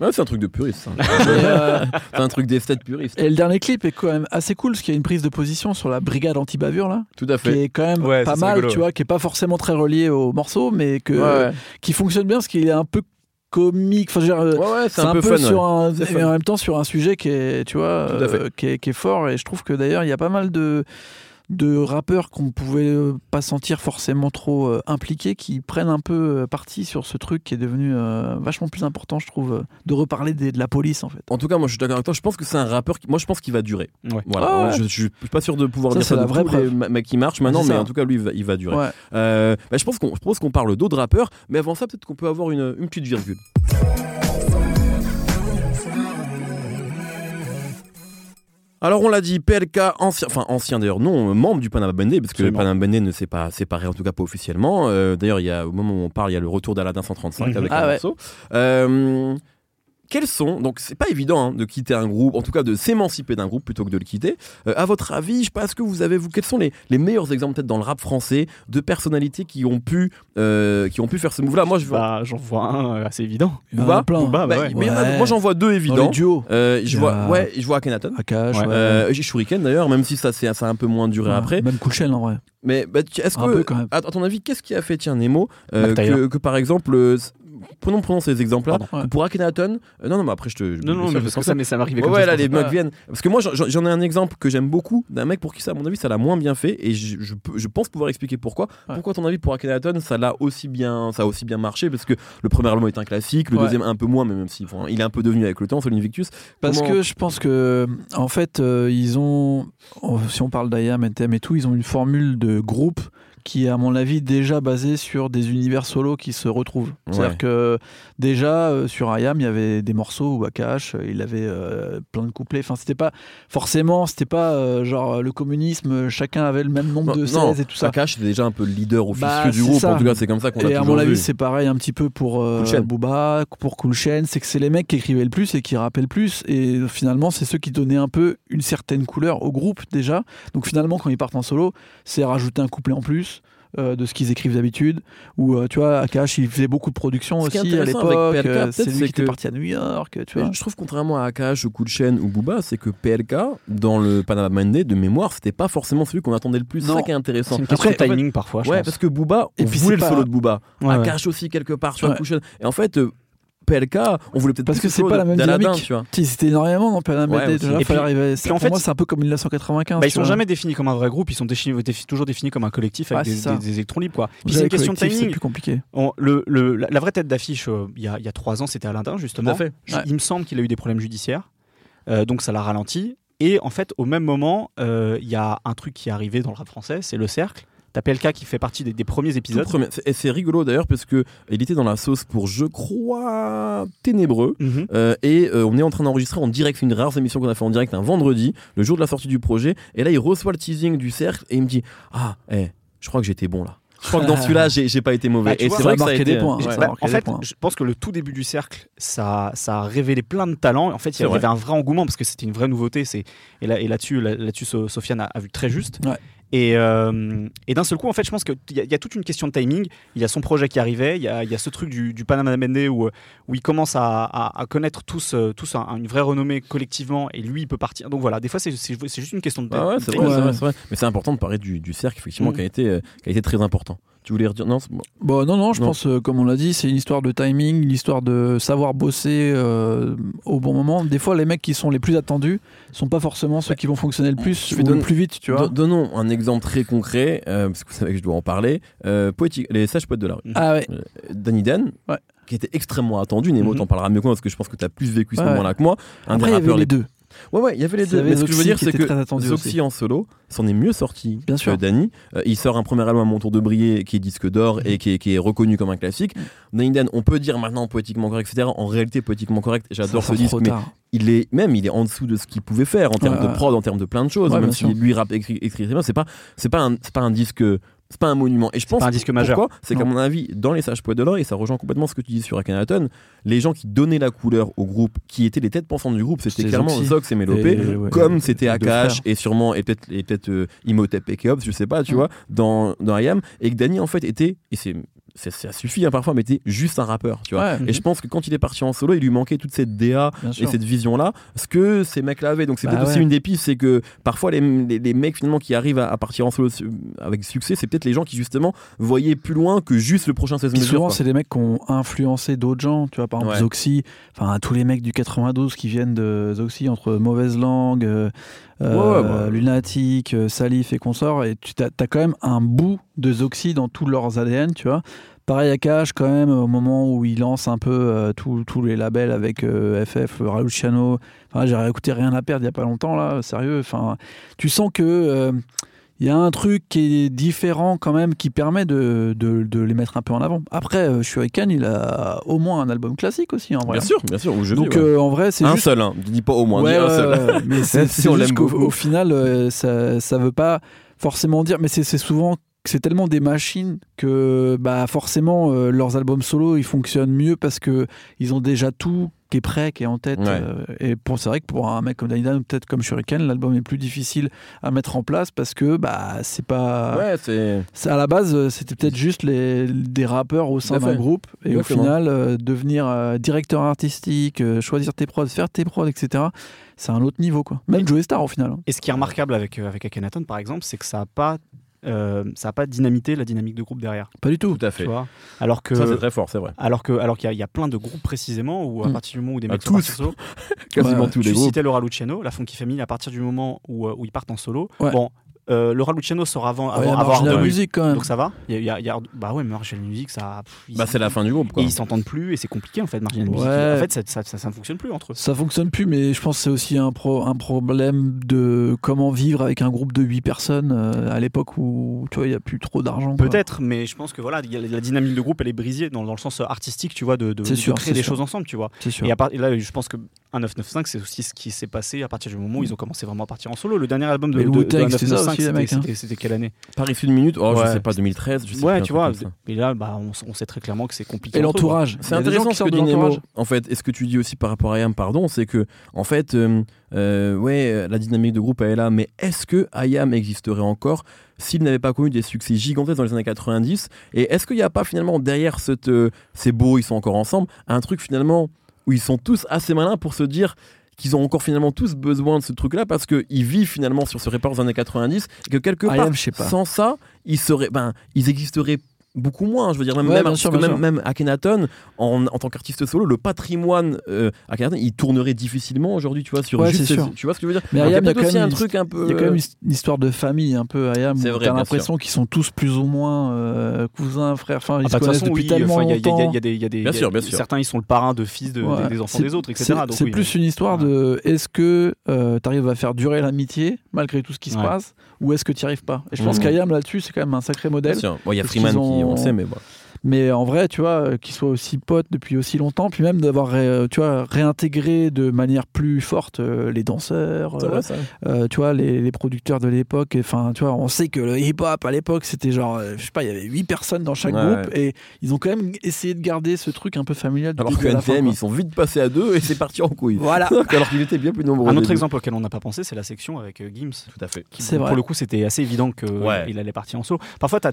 S3: ouais,
S1: c'est un truc de puriste.
S3: euh,
S1: c'est un truc d'esthète puriste.
S3: Et le dernier clip est quand même assez cool parce qu'il y a une prise de position sur la brigade anti-bavure là,
S1: Tout à
S3: qui
S1: fait.
S3: est quand même
S2: Ouais,
S3: pas mal, tu vois, qui est pas forcément très relié au morceau, mais que, qui fonctionne bien parce qu'il est un peu comique. Enfin, euh,
S1: Ouais, ouais,
S3: c'est un, peu,
S1: fun.
S3: sur un,
S1: fun.
S3: en même temps sur un sujet qui est, tu vois, euh, qui, est, qui est fort. Et je trouve que d'ailleurs, il y a pas mal de de rappeurs qu'on pouvait euh, pas sentir forcément trop euh, impliqués qui prennent un peu euh, parti sur ce truc qui est devenu euh, vachement plus important je trouve euh, de reparler des- de la police en fait
S1: En tout cas, moi, je suis d'accord avec toi. Je pense que c'est un rappeur. Qui... Moi, je pense qu'il va durer.
S2: Ouais.
S1: Voilà.
S3: Ah ouais.
S1: Je, je suis pas sûr de pouvoir
S3: Ça,
S1: dire
S3: c'est
S1: ça
S3: la
S1: de
S3: vraie
S1: tous les
S3: preuve.
S1: ma- mecs qui marchent maintenant, mais en tout cas, lui, il va, il va durer.
S3: ouais.
S1: Euh, bah, je pense qu'on je propose qu'on parle d'autres rappeurs, mais avant ça, peut-être qu'on peut avoir une, une petite virgule. Alors on l'a dit, PLK, ancien, enfin ancien d'ailleurs, non, membre du Panama Bandé, parce que le. Panama Bandé ne s'est pas séparé, en tout cas pas officiellement. Euh, d'ailleurs, il y a, au moment où on parle, il y a le retour d'Aladin 135
S2: Mhm.
S1: avec
S3: Ah
S1: un
S3: ouais.
S1: morceau. Euh, quels sont, donc c'est pas évident hein, de quitter un groupe, en tout cas de s'émanciper d'un groupe plutôt que de le quitter. Euh, à votre avis, je sais pas, est-ce que vous avez, vous, quels sont les, les meilleurs exemples peut-être dans le rap français de personnalités qui ont pu, euh, qui ont pu faire ce move-là? Moi, je vois.
S2: Bah, j'en vois un euh, assez évident.
S1: Booba
S3: plein.
S2: Booba, bah
S1: Bah,
S2: ouais.
S1: mais
S3: Ouais.
S1: moi, j'en vois deux évidents.
S3: duos.
S1: Euh, je vois, ouais, je vois Akhenaton.
S3: Akash,
S2: Ouais.
S1: j'ai Shuriken d'ailleurs, même si ça c'est ça a un peu moins duré après.
S3: Même Chain, en vrai.
S1: Mais bah, est-ce que,
S3: peu, quand même.
S1: à, ton avis, qu'est-ce qui a fait tiens Nemo euh, que, que par exemple, prenons, prenons ces exemples-là.
S3: Ouais.
S1: Pour Akhenaton, euh, non non, mais après je te. je-
S2: Non, non, mais parce que ça, mais ça m'arrivait
S1: Ouais, ouais, là les mecs viennent. Parce que moi j'en- ai un exemple que j'aime beaucoup d'un mec pour qui ça, à mon avis, ça l'a moins bien fait et je, je peux- je pense pouvoir expliquer pourquoi.
S3: Ouais.
S1: Pourquoi, à ton avis, pour Akhenaton, ça l'a aussi bien, ça a aussi bien marché? Parce que le premier album est un classique, le
S3: Ouais.
S1: deuxième un peu moins, mais même si enfin, il est un peu devenu avec le temps, Solin Victus.
S3: Parce
S1: Comment-
S3: que je pense que, en fait, euh, ils ont, oh, si on parle d'IAM, NTM et tout, ils ont une formule de groupe qui est, à mon avis, déjà basée sur des univers solos qui se retrouvent. C'est-à-dire que, déjà, euh, sur IAM, il y avait des morceaux où Akash, euh, il avait euh, plein de couplets. Enfin, c'était pas, forcément, c'était pas euh, genre le communisme, chacun avait le même nombre de 16 et tout ça.
S1: Akash était déjà un peu le leader officieux
S3: Bah,
S1: du groupe.
S3: ça.
S1: En tout cas, c'est comme ça qu'on l'a
S3: Et à mon avis, c'est pareil un petit peu pour
S1: Cool.
S3: Booba, pour Cool Chain, c'est que c'est les mecs qui écrivaient le plus et qui rappaient le plus. Et finalement, c'est ceux qui donnaient un peu une certaine couleur au groupe déjà. Donc finalement, quand ils partent en solo, c'est rajouter un couplet en plus. Euh, de ce qu'ils écrivent d'habitude ou euh, tu vois Akash il faisait beaucoup de production
S1: Ce
S3: aussi à l'époque
S1: avec PLK,
S3: euh, c'est lui qui était parti à New York tu vois
S1: je trouve contrairement à Akash, Cool Chain ou Booba, c'est que PLK dans le Panama Monday de mémoire, c'était pas forcément celui qu'on attendait le plus. C'est ça qui est intéressant.
S2: C'est une question
S1: Après,
S2: de
S1: en fait,
S2: timing parfois. je
S1: Ouais,
S2: pense.
S1: parce que Booba, on
S3: Et puis
S1: voulait
S3: c'est
S1: le
S3: pas-
S1: solo de Booba.
S2: Ouais, ouais.
S1: Akash aussi quelque part sur
S3: Ouais.
S1: Cool Chain. Et en fait, euh, PLK, on voulait peut-être
S3: Parce que c'est pas la même dynamique.
S1: tu vois.
S3: C'était énormément dans
S1: Ouais,
S3: déjà,
S2: Et
S3: fallait
S2: puis-
S3: arriver-
S2: puis en
S3: pour
S2: fait,
S3: moi c'est un peu comme 1995
S2: Bah, ils sont
S3: vois.
S2: jamais définis comme un vrai groupe, ils sont définis, toujours définis comme un collectif avec des, électrons libres. Quoi. Puis c'est une question de
S3: c'est
S2: timing.
S3: plus compliqué
S2: On- le, le- la, la vraie tête d'affiche, euh, il y, a, il y a trois ans, c'était Alain justement.
S1: Fait.
S2: Je-
S3: Ouais.
S2: Il me semble qu'il a eu des problèmes judiciaires, euh, donc ça l'a ralenti. Et en fait, au même moment, euh, il y a un truc qui est arrivé dans le rap français, c'est le cercle. T'as PLK qui fait partie des, des premiers épisodes.
S1: premier- Et c'est rigolo d'ailleurs parce que il était dans la sauce pour, je crois, Ténébreux.
S2: Mhm.
S1: Euh, et euh, on est en train d'enregistrer en direct, c'est une rare émission qu'on a fait en direct un vendredi, le jour de la sortie du projet. Et là, il reçoit le teasing du cercle et il me dit Ah, eh, je crois que j'étais bon là. Je crois que dans celui-là, j'ai pas été mauvais.
S2: Bah,
S1: et c'est vrai
S3: a
S1: que ça a été.
S3: des points,
S1: ouais.
S3: a
S2: Bah, en fait,
S3: points.
S2: je pense que le tout début du cercle, ça, ça a révélé plein de talents. En fait, il y avait
S1: vrai.
S2: un vrai engouement parce que c'était une vraie nouveauté. C'est et là et là-dessus, là, là-dessus, So- Sofiane a, a vu très juste.
S3: Ouais.
S2: Et, euh, et d'un seul coup, en fait, je pense qu'il y, a- il y a toute une question de timing. Il y a son projet qui arrivait. Il y a, il y a ce truc du, du Panama Monday où, où il commence à, à- à connaître tous, euh, tous un- une vraie renommée collectivement. Et lui, il peut partir. Donc voilà, des fois, c'est juste une question de
S1: Ah ouais, c'est vrai, vrai, vrai. Mais c'est important de parler du, du cercle, effectivement,
S3: Mm.
S1: qui, a été, euh, qui a été très important. Tu voulais redire Non, bon.
S3: Bon, non, non, je
S1: Non.
S3: pense, euh, comme on l'a dit, c'est une histoire de timing, une histoire de savoir bosser euh, au bon moment. Des fois, les mecs qui sont les plus attendus sont pas forcément ceux qui vont fonctionner le plus
S1: Je vais donner-
S3: le plus vite, tu vois.
S1: Don- Donnons un exemple très concret, euh, parce que vous savez que je dois en parler. Poétique, les sages poètes de la rue.
S3: Ah ouais,
S1: Danny Dan,
S3: Ouais.
S1: qui était extrêmement attendu. Nemo,
S2: Mhm.
S1: t'en parlera mieux que moi, parce que je pense que tu as plus vécu ce
S3: Ouais.
S1: moment-là que moi. Un
S3: après,
S1: des rappeurs
S3: les deux.
S1: Ouais, ouais, il y avait les deux. Mais ce que je veux dire, c'est que Zoxy en solo s'en est mieux sorti
S3: Bien sûr.
S1: que Danny. Euh, il sort un premier album à mon tour de briller qui est disque d'or
S3: Mhm.
S1: et qui est, qui est reconnu comme un classique. Danny Dan, on peut dire maintenant poétiquement correct, etc. En réalité, poétiquement correct, j'adore ce disque, mais
S3: tard.
S1: il est même il est en dessous de ce qu'il pouvait faire en termes
S3: Ouais,
S1: de prod, en termes de plein de choses.
S3: Ouais,
S1: même si
S3: sûr.
S1: lui rap écrit, écrit c'est pas c'est pas un c'est pas un disque c'est pas un monument. Et je pense
S2: pas un disque majeur.
S1: pourquoi C'est qu'à mon avis, dans les sages poètes de l'or, et ça rejoint complètement ce que tu dis sur Akhenaton, les gens qui donnaient la couleur au groupe, qui étaient les têtes pensantes du groupe, c'était clairement. Zox et Mélopé,
S3: Et, ouais,
S1: comme c'était Akash et sûrement et peut-être et peut-être euh, Imhotep et Keops, je sais pas, tu
S3: Mm.
S1: vois, dans dans IAM, et que Danny en fait était et c'est ça, ça suffit hein, parfois, mais était juste un rappeur, tu vois.
S3: Ouais,
S1: Et je pense que quand il est parti en solo, il lui manquait toute cette DA
S3: bien
S1: et
S3: sûr.
S1: cette vision là ce que ces mecs là avaient donc c'est
S3: Bah
S1: peut-être aussi une des pistes c'est que parfois les, les, les mecs finalement qui arrivent à, à partir en solo avec succès c'est peut-être les gens qui justement voyaient plus loin que juste le prochain 16
S3: Puis
S1: mesures
S3: souvent, c'est des mecs qui ont influencé d'autres gens. Tu vois, par exemple,
S1: Ouais.
S3: Zoxy, enfin, tous les mecs du 92 qui viennent de Zoxy, entre Mauvaise Langue, euh, euh,
S1: Ouais, ouais, bah.
S3: Lunatic, euh, Salif et consorts, et tu as, quand même un bout de Zoxy dans tous leurs ADN, tu vois. Pareil à Cash, quand même, au moment où il lance un peu euh, tous les labels avec FF, Raoul Luciano. Enfin, j'ai écouté Rien à perdre il y a pas longtemps, là, sérieux. Enfin, tu sens que. Il y a un truc qui est différent quand même qui permet de, de, de les mettre un peu en avant. Après, euh, Shuriken, il a au moins un album classique aussi en vrai.
S1: bien sûr bien sûr où je
S3: Donc
S1: ouais.
S3: euh, en vrai, c'est
S1: un
S3: juste.
S1: seul hein. dis pas au moins
S3: Ouais,
S1: dis un seul
S3: mais c'est
S1: Si beaucoup.
S3: au final, euh, ça, ça veut pas forcément dire. Mais c'est souvent c'est tellement des machines que bah forcément euh, leurs albums solo ils fonctionnent mieux parce que ils ont déjà tout qui est prêt, qui est en tête.
S1: Ouais.
S3: euh, et pour c'est vrai que pour un mec comme Danidan ou peut-être comme Shuriken, l'album est plus difficile à mettre en place parce que bah c'est pas
S1: Ouais, c'est.
S3: à la base euh, c'était peut-être juste les, des rappeurs au sein d'un groupe et au final euh, devenir euh, directeur artistique, euh, choisir tes prods, faire tes prods, etc. C'est un autre niveau quoi. Même Joey Star au final. hein.
S2: Et ce qui est remarquable avec, avec Akhenaton, par exemple, c'est que ça n'a pas, euh, ça a pas dynamité la dynamique de groupe derrière.
S3: Pas du tout.
S1: Tout à
S2: Tu
S1: fait.
S2: vois alors que,
S1: Ça, c'est très fort, c'est vrai.
S2: alors que, alors qu'il y a- il y, a plein de groupes précisément où à
S3: Mm.
S2: partir du moment où des
S1: Ah,
S2: mecs sont
S1: tous.
S2: solo,
S1: Quasiment
S3: Ouais,
S1: tous les
S2: tu
S1: groupes.
S2: citais Laura Luciano, la Funky Family, à partir du moment où, euh, où ils partent en solo.
S3: Ouais.
S2: Bon, euh, Laura Luciano sort avant,
S3: Ouais,
S2: avant, deux,
S3: Music quand même.
S2: donc ça va. Il y a- il y a- il y a- bah ouais, Marginal Music, ça. pff,
S1: Bah, c'est la fin du groupe,
S2: Et
S1: quoi.
S2: ils s'entendent plus et c'est compliqué en fait, Marginal Music.
S3: Ouais.
S2: En fait, ça, ça, ça- ça ne fonctionne plus entre eux.
S3: Ça fonctionne plus, mais je pense que c'est aussi un, pro- un problème de comment vivre avec un groupe de 8 personnes euh, à l'époque où tu vois il y a plus trop d'argent.
S2: Peut-être, mais je pense que voilà, il y a- la dynamique de groupe, elle est brisée dans, dans le sens artistique, tu vois, de, de,
S3: C'est
S2: de
S3: sûr,
S2: créer des
S3: sûr.
S2: choses ensemble, tu vois.
S3: C'est sûr.
S2: Et, à part- et là, je pense que un 995, c'est aussi ce qui s'est passé à partir du moment où ils ont commencé vraiment à partir en solo. Le dernier album de, de, de
S3: Wu-Tang, c'était ça
S2: 995,
S3: aussi, les
S2: c'était-
S3: mecs, hein.
S2: c'était quelle année
S1: Paris Sud Minute, oh, je
S2: Ouais.
S1: sais pas, 2013, je sais
S2: Ouais, tu vois. Et là, bah, on, sait très clairement que c'est compliqué.
S3: Et l'entourage.
S1: C'est intéressant ce que dit Nemo. En fait, et ce que tu dis aussi par rapport à Ayam, pardon, c'est que, en fait, euh, euh, ouais, la dynamique de groupe elle est là, mais est-ce que Ayam existerait encore s'il n'avait pas connu des succès gigantesques dans les années 90 Et est-ce qu'il n'y a pas finalement derrière cette, euh, c'est beau, ils sont encore ensemble, un truc finalement où ils sont tous assez malins pour se dire qu'ils ont encore finalement tous besoin de ce truc-là parce qu'ils vivent finalement sur ce report des années 90 et que quelque part,
S3: sais pas.
S1: sans ça, ils seraient, ben, ils existeraient beaucoup moins. Je veux dire, même,
S3: Ouais,
S1: même,
S3: sûr,
S1: même, même Akhenaton, en, en tant qu'artiste solo, le patrimoine euh, Akhenaton, il tournerait difficilement aujourd'hui, tu vois, sur
S3: Ouais,
S1: juste
S3: sûr.
S1: Tu vois ce que je veux dire?
S3: Mais Ayam, il y a
S1: peut-être
S3: quand
S1: aussi
S3: même
S1: un
S3: une-
S1: truc un peu.
S3: Il y a quand même une histoire de famille un peu Ayam
S1: C'est vrai,
S3: t'as l'impression qu'ils sont tous plus ou moins euh, cousins, frères. Enfin, ils
S2: Ah
S3: se
S2: bah,
S3: connaissent
S2: façon,
S3: depuis
S2: oui,
S3: tellement
S2: il y a- y a-
S3: longtemps.
S2: il y a des- il y a des-
S1: Bien
S2: y a-
S1: sûr, bien sûr.
S2: Certains, ils sont le parrain de fils de-
S3: Ouais.
S2: des, des enfants des autres, etc.
S3: C'est plus une histoire de est-ce que tu arrives à faire durer l'amitié malgré tout ce qui se passe ou est-ce que tu n'y arrives pas? Et je pense
S1: Mhm.
S3: qu'Ayam là-dessus, c'est quand même un sacré
S1: Bien
S3: modèle.
S1: il y a Freeman
S3: qu'ils
S1: on le sait, mais bon.
S3: Mais en vrai, tu vois, euh, qu'ils soient aussi potes depuis aussi longtemps, puis même d'avoir euh, tu vois, réintégré de manière plus forte euh, les danseurs, euh,
S1: vrai,
S3: euh, tu vois, les, les producteurs de l'époque. Enfin, tu vois, on sait que le hip-hop à l'époque, c'était genre, je sais pas, il y avait 8 personnes dans chaque
S1: Ouais,
S3: groupe et ils ont quand même essayé de garder ce truc un peu familial. du
S1: Alors que NTM, ils sont vite passés à deux et c'est parti en couille.
S3: Voilà.
S1: Alors qu'ils étaient bien plus nombreux.
S2: Un
S1: au
S2: autre exemple auquel on n'a pas pensé, c'est la section avec Gims.
S1: Tout à fait.
S2: qui, pour
S3: vrai.
S2: le coup, c'était assez évident qu'il
S1: Ouais.
S2: allait partir en solo. Parfois, tu as,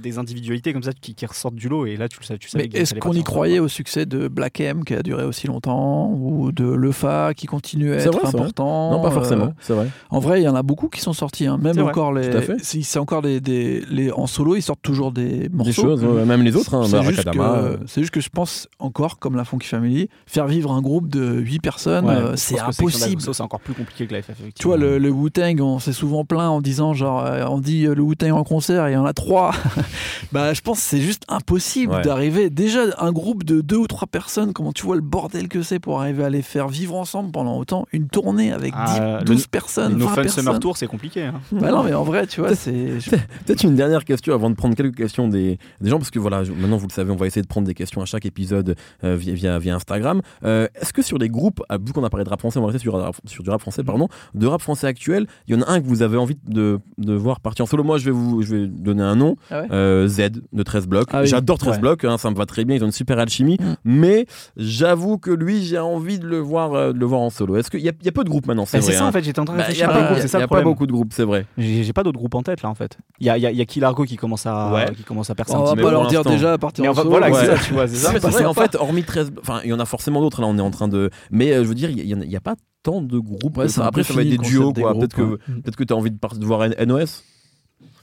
S2: des individualités comme ça qui, qui ressortent du lot et là, tu le sais. Tu savais
S3: Mais est-ce qu'on y croyait au succès de Black M qui a duré aussi longtemps ou de Lefa qui continue à
S1: C'est
S3: être
S1: vrai, c'est vrai.
S3: important
S1: Non, pas
S3: euh,
S1: forcément, c'est vrai.
S3: En vrai, il y en a beaucoup qui sont sortis. hein. Même
S2: vrai,
S3: encore les.
S1: tout à fait.
S3: si C'est encore des, des- les en solo, ils sortent toujours des morceaux.
S1: Des choses, ouais, même les autres, hein,
S3: C'est juste,
S1: euh,
S3: que- c'est juste que je pense encore, comme la Funky Family, faire vivre un groupe de 8 personnes,
S2: Ouais,
S3: euh, c'est impossible.
S2: C'est encore plus compliqué que la FF.
S3: Tu vois, le, le Wu-Tang, on s'est souvent plaint en disant, genre, on dit le Wu-Tang en concert, il y en a trois. bah, je pense que c'est juste impossible
S1: Ouais.
S3: d'arriver. Déjà, un groupe de deux ou trois personnes, comment tu vois le bordel que c'est pour arriver à les faire vivre ensemble pendant autant Une tournée avec
S2: Ah,
S3: 10,
S2: le-
S3: 12 personnes,
S2: No
S3: 20
S2: Fun
S3: personnes.
S2: Summer Tour, c'est compliqué. hein.
S3: Bah non, mais en vrai, tu vois, c'est.
S1: Peut-être une dernière question avant de prendre quelques questions des, des gens, parce que voilà, je- maintenant vous le savez, on va essayer de prendre des questions à chaque épisode euh, via, via, via Instagram. Euh, Est-ce que sur les groupes, ah, vu qu'on a parlé de rap français, on va rester sur, rap- sur du rap français, pardon, de rap français actuel, il y en a un que vous avez envie de, de voir partir en solo? Moi, je vais vous je vais donner un nom
S3: Ah ouais
S1: euh, Z de 13 blocs.
S3: Ah oui.
S1: J'adore 13
S2: Ouais.
S1: blocs, hein, ça me va très bien, ils ont une super alchimie,
S3: Mm.
S1: mais j'avoue que lui, j'ai envie de le voir, euh, de le voir en solo. Est-ce qu'il y, a- il y a peu de groupes maintenant, c'est
S2: Bah, ça
S1: hein.
S2: en fait, j'étais en train de
S1: Bah, Il
S2: réfléchir
S1: n'y a,
S2: à
S1: pas,
S2: beaucoup,
S1: il y a- pas beaucoup de groupes, c'est vrai.
S2: J'ai pas d'autres groupes en tête là en fait. Il y a, y a, il y a Kilargo qui commence à,
S1: Ouais.
S2: qui commence à percer
S3: On
S2: un
S3: va
S2: petit
S1: mais
S3: pas leur dire déjà à partir en
S2: va-
S3: solo.
S2: voilà,
S1: ouais.
S2: c'est ça, tu vois, c'est ça.
S1: Mais vrai, en fait, hormis 13, enfin, il y en a forcément d'autres, là, on est en train de. Mais euh, je veux dire, il y, en a- pas tant de groupes.
S3: Ouais,
S1: ça. Après, ça va être des duos, quoi.
S3: groupes,
S1: Peut-être que, peut-être que tu as envie de, voir NOS.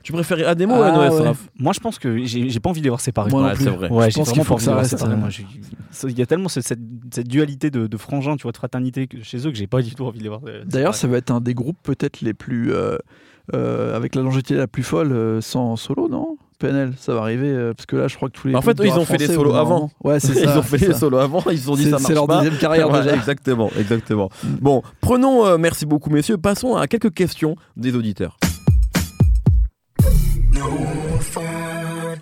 S1: Tu préférais Ademo ou NOS,
S3: ouais.
S2: Moi, je pense que j'ai pas envie de les voir séparés.
S3: Moi
S1: Ouais,
S3: plus.
S1: c'est vrai.
S2: Ouais,
S3: Je pense qu'il faut que ça reste,
S2: il y a tellement cette, cette- cette dualité de, de frangins, tu vois, de fraternité chez eux que j'ai pas du tout envie de les voir. euh,
S3: D'ailleurs, ça va être un des groupes peut-être les plus. euh, euh, avec la longévité la plus folle euh, sans solo, non? PNL, ça va arriver euh, parce que là, je crois que tous les.
S1: En fait, eux, ils ont fait des solos avant.
S3: Ouais, c'est ça.
S1: ils ont fait
S3: c'est ça.
S1: solos avant, ils se sont dit
S3: C'est-
S1: ça
S3: c'est
S1: marche
S3: leur
S1: pas.
S3: deuxième carrière
S1: Ouais,
S3: déjà.
S1: Exactement, exactement.
S3: Mm.
S1: Bon, prenons, euh, merci beaucoup messieurs, passons à quelques questions des auditeurs.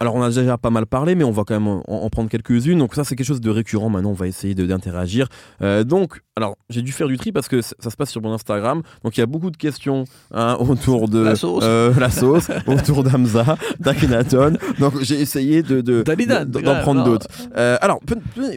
S1: Alors on a déjà pas mal parlé, mais on va quand même en, en prendre quelques-unes. Donc ça c'est quelque chose de récurrent. Maintenant on va essayer de- d'interagir. Euh, donc alors j'ai dû faire du tri parce que ça, ça se passe sur mon Instagram. Donc il y a beaucoup de questions hein, autour de
S3: La sauce.
S1: euh, la sauce, autour d'Amza, d'Akhenaton. Donc j'ai essayé de de-
S3: Dalidan,
S1: de- d'en prendre
S3: non.
S1: d'autres. Euh, alors